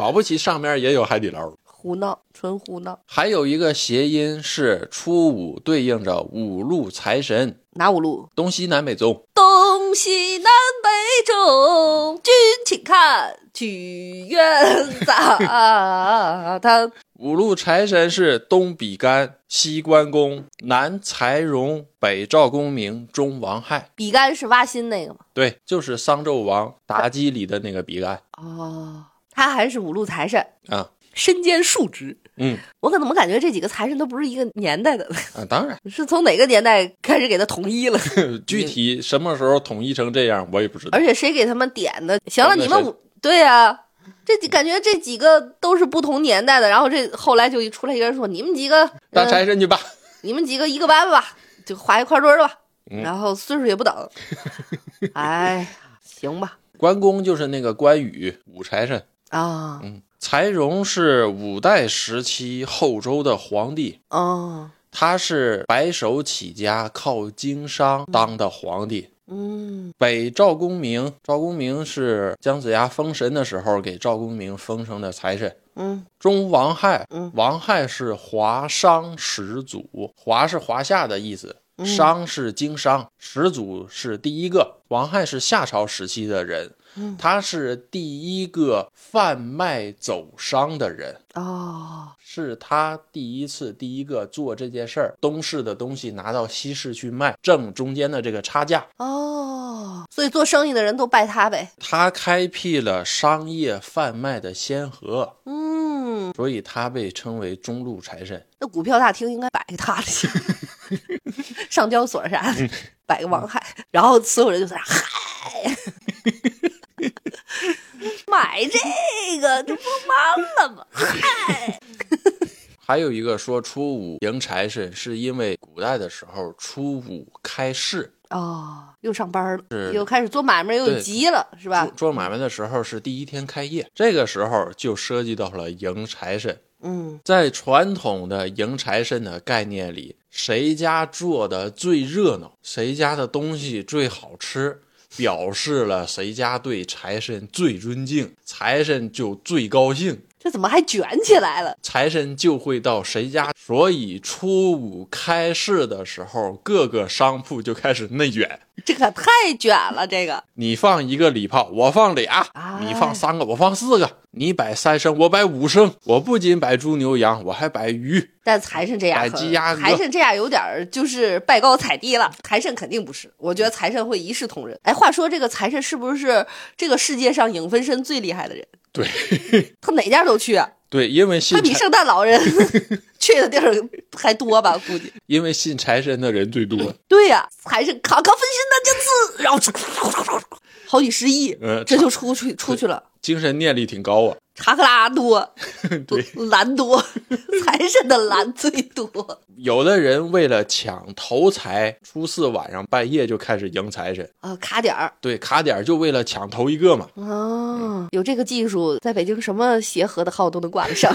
保不齐上面也有海底捞。胡闹，纯胡闹。还有一个谐音是初五对应着五路财神，哪五路？东西南北中。东西南北中，君请看，曲苑杂谈。五路财神是东比干、西关公、南财荣、北赵公明、中王亥。比干是挖心那个吗？对，就是商纣王妲己里的那个比干哦，他还是五路财神，啊。身兼数职。嗯我可怎么感觉这几个财神都不是一个年代的？啊，当然，是从哪个年代开始给他统一了？具体什么时候统一成这样，我也不知道而。且谁给他们点的？行了，你们五对呀、这几感觉这几个都是不同年代的，然后这后来就出来一个人说：“你们几个当呃财神去吧。你们几个一个班吧，就划一块堆儿吧。嗯然后岁数也不等，哎呀，行吧，关公就是那个关羽，五财神。啊，嗯，柴荣是五代时期后周的皇帝，哦，他是白手起家，靠经商当的皇帝。嗯。北赵公明，赵公明是姜子牙封神的时候给赵公明封成的财神。嗯。中王亥嗯，王亥是华商始祖，华是华夏的意思，嗯。商是经商，始祖是第一个。王亥是夏朝时期的人，嗯他是第一个贩卖走商的人。哦，是他第一次第一个做这件事儿，东市的东西拿到西市去卖，挣中间的这个差价。哦，所以做生意的人都拜他呗。他开辟了商业贩卖的先河，嗯，所以他被称为中路财神。那股票大厅应该摆个他的，上交所啥的，摆个王海，然后所有人就在那儿嗨，买这个这不忙了吗？嗨，还有一个说初五迎财神，是因为古代的时候初五开市，哦，又上班了，是又开始做买卖，又急了，是吧做？做买卖的时候是第一天开业，这个时候就涉及到了迎财神。嗯，在传统的迎财神的概念里，谁家做的最热闹，谁家的东西最好吃，表示了谁家对财神最尊敬，财神就最高兴，这怎么还卷起来了？财神就会到谁家。所以初五开市的时候，各个商铺就开始内卷。这可太卷了，这个你放一个礼炮，我放俩；哎你放三个，我放四个；你摆三牲，我摆五牲。我不仅摆猪牛羊，我还摆鱼。但财神这样摆，鸡鸭财神这样有点儿就是拜高踩低了。财神肯定不是，我觉得财神会一视同仁。哎，话说这个财神是不是这个世界上影分身最厉害的人？对 他哪家都去啊，对，因为信，他比圣诞老人 去的地儿还多吧？估计。因为信财神的人最多。对呀、财神卡卡分身的这次，然后好几十亿，嗯，这就出去出去了。精神念力挺高啊。查克拉多，对，蓝多，财神的蓝最多。有的人为了抢头财，初四晚上半夜就开始迎财神。啊，卡点儿对，卡点儿就为了抢头一个嘛。哦，有这个技术，在北京什么协和的号都能挂得上。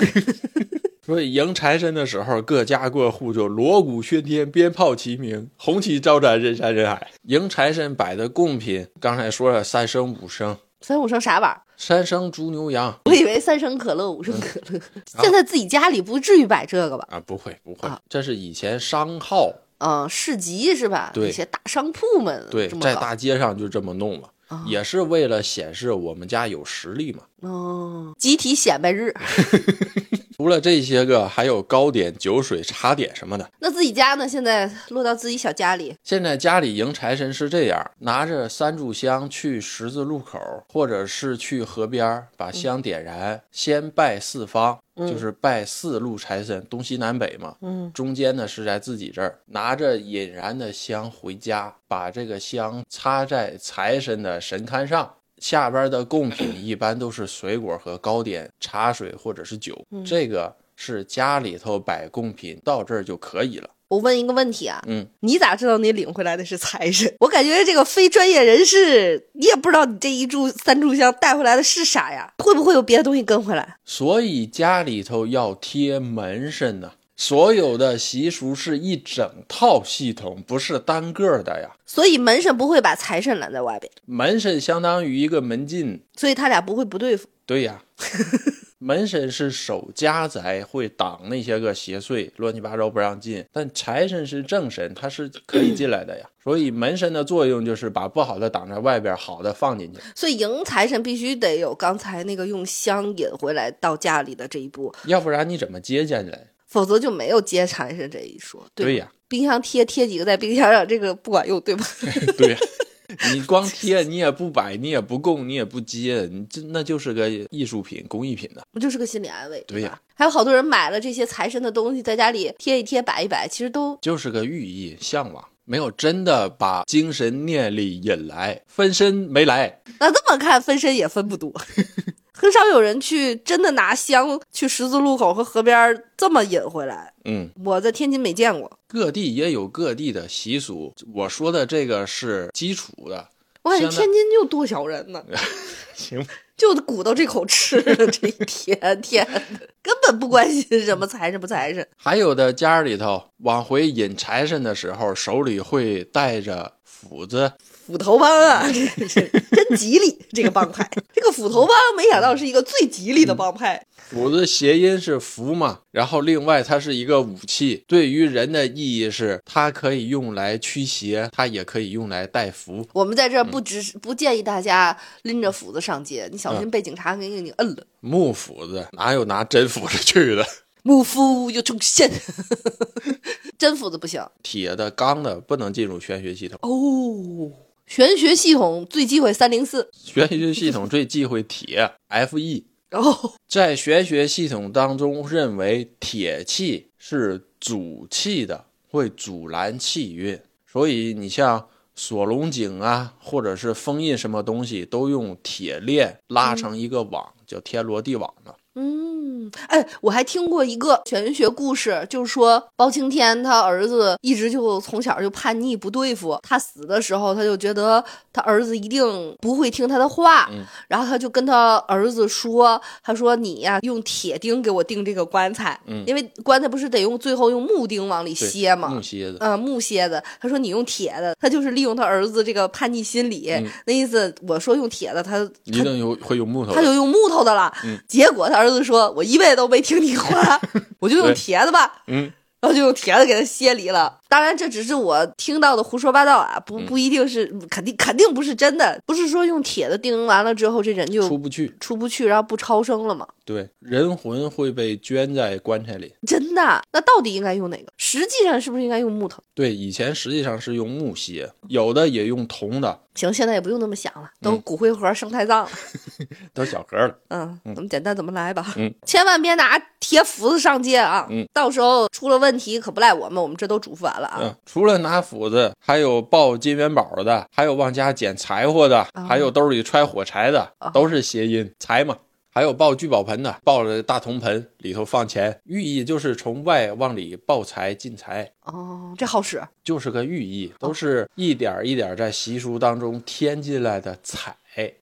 所以迎财神的时候，各家各户就锣鼓喧天，鞭炮齐鸣，红旗招展，人山人海。迎财神摆的贡品，刚才说了三牲五牲，三五升啥玩意儿？三升猪牛羊我以为三升可乐，五升可乐。现在自己家里不至于摆这个吧？啊，不会不会啊，这是以前商号，嗯，市集是吧？对一些大商铺们对，在大街上就这么弄嘛，啊也是为了显示我们家有实力嘛。哦，集体显摆日。除了这些个，还有糕点、酒水、茶点什么的。那自己家呢？现在落到自己小家里，现在家里迎财神是这样：拿着三炷香去十字路口，或者是去河边儿，把香点燃，先拜四方，就是拜四路财神，东西南北嘛。嗯，中间呢是在自己这儿，拿着引燃的香回家，把这个香插在财神的神龛上。下边的贡品 一般都是水果和糕点、茶水或者是酒，这个是家里头摆贡品到这儿就可以了。我问一个问题啊，嗯，你咋知道你领回来的是财神？我感觉这个非专业人士，你也不知道你这一炷三炷香带回来的是啥呀？会不会有别的东西跟回来？所以家里头要贴门神呢。所有的习俗是一整套系统，不是单个儿的呀。所以门神不会把财神拦在外边，门神相当于一个门禁，所以他俩不会不对付。对呀。门神是守家宅，会挡那些个邪祟，乱七八糟不让进。但财神是正神，他是可以进来的呀。所以门神的作用就是把不好的挡在外边，好的放进去。所以迎财神必须得有刚才那个用香引回来到家里的这一步，要不然你怎么接进来？否则就没有接财神这一说。对呀，冰箱贴贴几个在冰箱上，这个不管用，对吧？对呀。你光贴，你也不摆，你也不供，你也不接，你这那就是个艺术品、工艺品的。不就是个心理安慰？对呀还有好多人买了这些财神的东西，在家里贴一贴、摆一摆，其实都就是个寓意、向往，没有真的把精神念力引来，分身没来。那这么看分身也分不多，很少有人去真的拿香去十字路口和河边儿这么引回来。嗯，我在天津没见过，各地也有各地的习俗。我说的这个是基础的，我感觉天津就多少人呢，行，就鼓捣这口吃的，这一天天的，根本不关心什么财神不财神。还有的家里头往回引财神的时候，手里会带着斧子，斧头帮啊，这是真吉利！这个帮派，这个斧头帮没想到是一个最吉利的帮派。斧子谐音是符嘛，然后另外它是一个武器，对于人的意义是它可以用来驱邪，它也可以用来带福。我们在这儿不只是不建议大家拎着斧子上街，你小心被警察给你摁了。木斧子哪有拿真斧子去的？木斧又出现，真斧子不行铁的、钢的不能进入玄学系统。哦。玄学系统最忌讳三零四，玄学系统最忌讳铁 Fe，然后，在玄学系统当中认为铁气是阻气的，会阻拦气运，所以你像锁龙井啊，或者是封印什么东西，都用铁链拉成一个网，叫天罗地网的。嗯，哎，我还听过一个玄学故事，就是说包青天他儿子一直就从小就叛逆不对付，他死的时候他就觉得他儿子一定不会听他的话，嗯然后他就跟他儿子说，他说你呀、用铁钉给我钉这个棺材，嗯因为棺材不是得用最后用木钉往里楔吗？木楔子。呃，木楔子，他说你用铁的，他就是利用他儿子这个叛逆心理，那意思我说用铁的，他一定有会用木头，他就用木头的了。嗯结果他儿子说：“我一辈子都没听你话，我就用铁的吧。”嗯，然后就用铁的给他歇离了。当然，这只是我听到的胡说八道啊，嗯不不一定是，肯定肯定不是真的。不是说用铁的钉完了之后，这人就出不去。出不去，然后不超生了吗？对，人魂会被捐在棺材里。真的？那到底应该用哪个？实际上是不是应该用木头？对，以前实际上是用木楔，有的也用铜的，行，现在也不用那么想了，都嗯骨灰盒、生态葬了。都小盒了。嗯，怎么简单怎么来吧。嗯，千万别拿铁斧子上街啊！嗯，到时候出了问题可不赖我们，我们这都嘱咐完了啊。嗯，除了拿斧子，还有抱金元宝的，还有往家捡柴火的，还有兜里揣火柴的，哦都是谐音财嘛。还有抱聚宝盆的，抱着大铜盆里头放钱，寓意就是从外往里抱财进财，哦，这好使。就是个寓意，都是一点儿一点儿在习俗当中添进来的彩，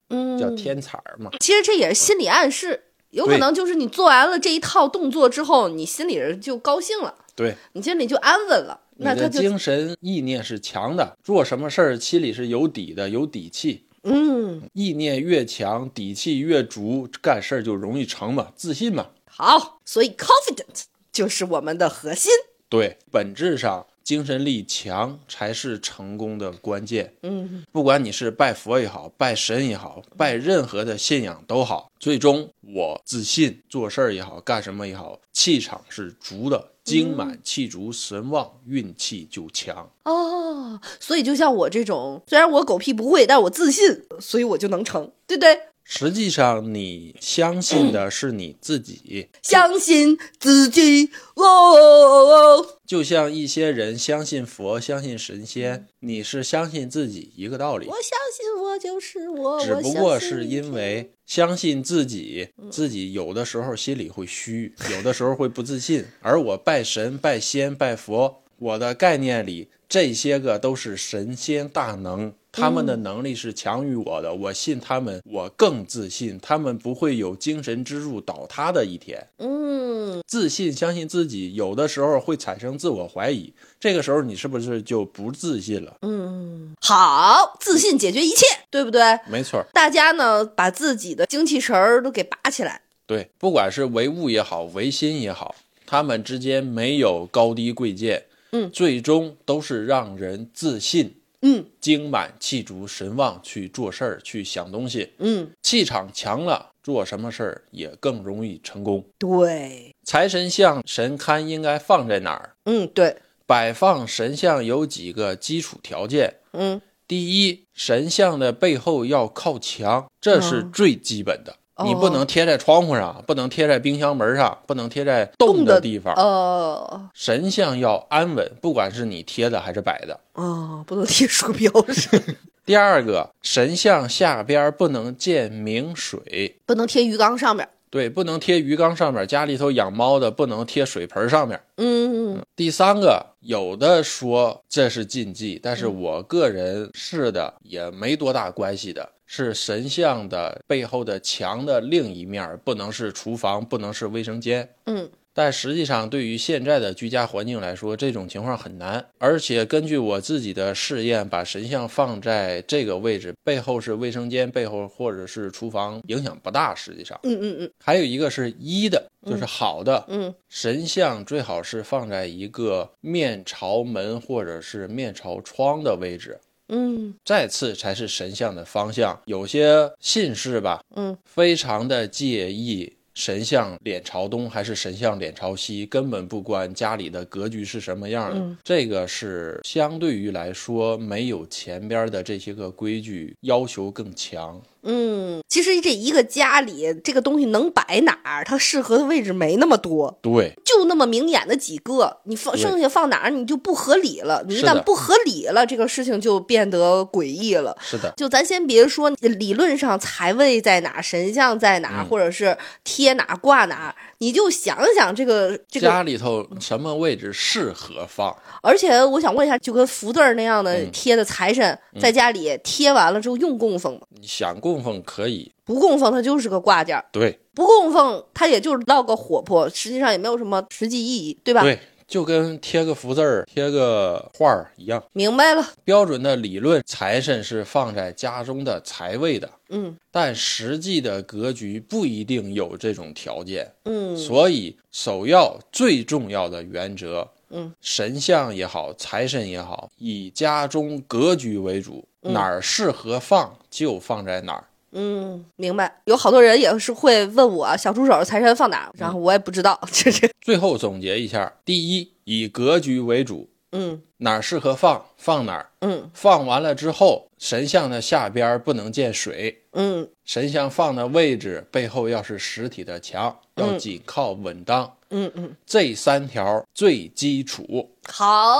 嗯，叫添彩儿嘛。其实这也是心理暗示，有可能就是你做完了这一套动作之后，你心里就高兴了，对，你心里就安稳了。你的那他精神意念是强的，做什么事儿心里是有底的，有底气。嗯意念越强，底气越足，干事儿就容易成嘛，自信嘛。好，所以 confident 就是我们的核心。对，本质上精神力强才是成功的关键。嗯不管你是拜佛也好，拜神也好，拜任何的信仰都好，最终我自信，做事儿也好，干什么也好，气场是足的，精满气足，神旺，运气就强。哦，所以就像我这种，虽然我狗屁不会，但我自信，所以我就能成，对不对？实际上，你相信的是你自己，相信自己，哦，哦,哦。就像一些人相信佛、相信神仙，你是相信自己一个道理。我。相信我就是我，只不过是因为相信自己，自己有的时候心里会虚，有的时候会不自信。而我拜神、拜仙、拜佛，我的概念里这些个都是神仙大能，他们的能力是强于我的，我信他们，我更自信，他们不会有精神支柱倒塌的一天。嗯，自信，相信自己，有的时候会产生自我怀疑，这个时候你是不是就不自信了？嗯，好，自信解决一切，对不对？没错儿。大家呢，把自己的精气神儿都给拔起来。对，不管是唯物也好，唯心也好，他们之间没有高低贵贱，嗯最终都是让人自信、嗯精满气足、神旺去做事儿、去想东西，嗯，气场强了，做什么事儿也更容易成功。对，财神像、神龛应该放在哪儿？嗯对，摆放神像有几个基础条件。嗯第一，神像的背后要靠墙，这是嗯最基本的。哦你不能贴在窗户上，不能贴在冰箱门上，不能贴在动的地方。呃，神像要安稳，不管是你贴的还是摆的。哦，不能贴鼠标上。第二个，神像下边不能见明水，不能贴鱼缸上面。对，不能贴鱼缸上面。家里头养猫的不能贴水盆上面。嗯，第三个，有的说这是禁忌，但是我个人是的，也没多大关系的。是神像的背后的墙的另一面，不能是厨房，不能是卫生间。嗯。但实际上，对于现在的居家环境来说，这种情况很难。而且根据我自己的试验，把神像放在这个位置，背后是卫生间，背后或者是厨房，影响不大。实际上，嗯嗯嗯。还有一个是一的，就是好的。嗯。神像最好是放在一个面朝门或者是面朝窗的位置。嗯。再次才是神像的方向。有些信士吧，嗯，非常的介意。神像脸朝东还是神像脸朝西，根本不关家里的格局是什么样的。这个是相对于来说，没有前边的这些个规矩要求更强。嗯，其实这一个家里这个东西能摆哪儿，它适合的位置没那么多，对，就那么明眼的几个，你放剩下放哪儿，你就不合理了。你一旦不合理了，这个事情就变得诡异了。是的，就咱先别说理论上财位在哪，神像在哪，或者是贴哪挂哪，你就想想这个这个家里头什么位置适合放。而且我想问一下，就跟福字那样的贴的财神，在家里贴完了之后用供奉吗？你想供奉可以，不供奉它就是个挂件。对，不供奉它也就是闹个火破，实际上也没有什么实际意义，对吧？对，就跟贴个福字儿、贴个画儿一样。明白了。标准的理论，财神是放在家中的财位的。嗯，但实际的格局不一定有这种条件。嗯，所以首要最重要的原则。嗯，神像也好，财神也好，以家中格局为主，哪儿适合放就放在哪儿。嗯，明白。有好多人也是会问我小助手财神放哪，然后我也不知道。这 是最后总结一下：第一，以格局为主。嗯，哪儿适合放放哪儿。嗯，放完了之后，神像的下边不能见水。嗯，神像放的位置背后要是实体的墙，要紧靠稳当。嗯嗯，这三条最基础。好，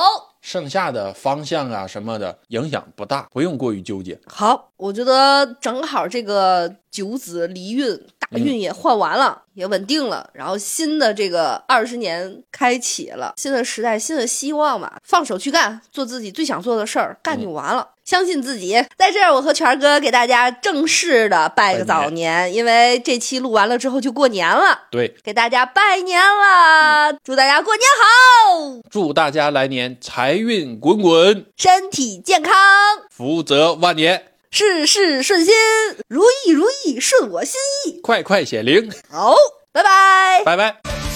剩下的方向啊什么的影响不大，不用过于纠结。好，我觉得正好这个九子离运大运也换完了，也稳定了，然后新的这个二十年开启了，新的时代，新的希望嘛，放手去干，做自己最想做的事儿，干就完了。相信自己，在这儿我和权哥给大家正式的拜个早年，因为这期录完了之后就过年了。对，给大家拜年了，祝大家过年好，祝大家来年财运滚滚，身体健康，福泽万年，事事顺心，如意如意，顺我心意，快快显灵。好，拜拜，拜拜。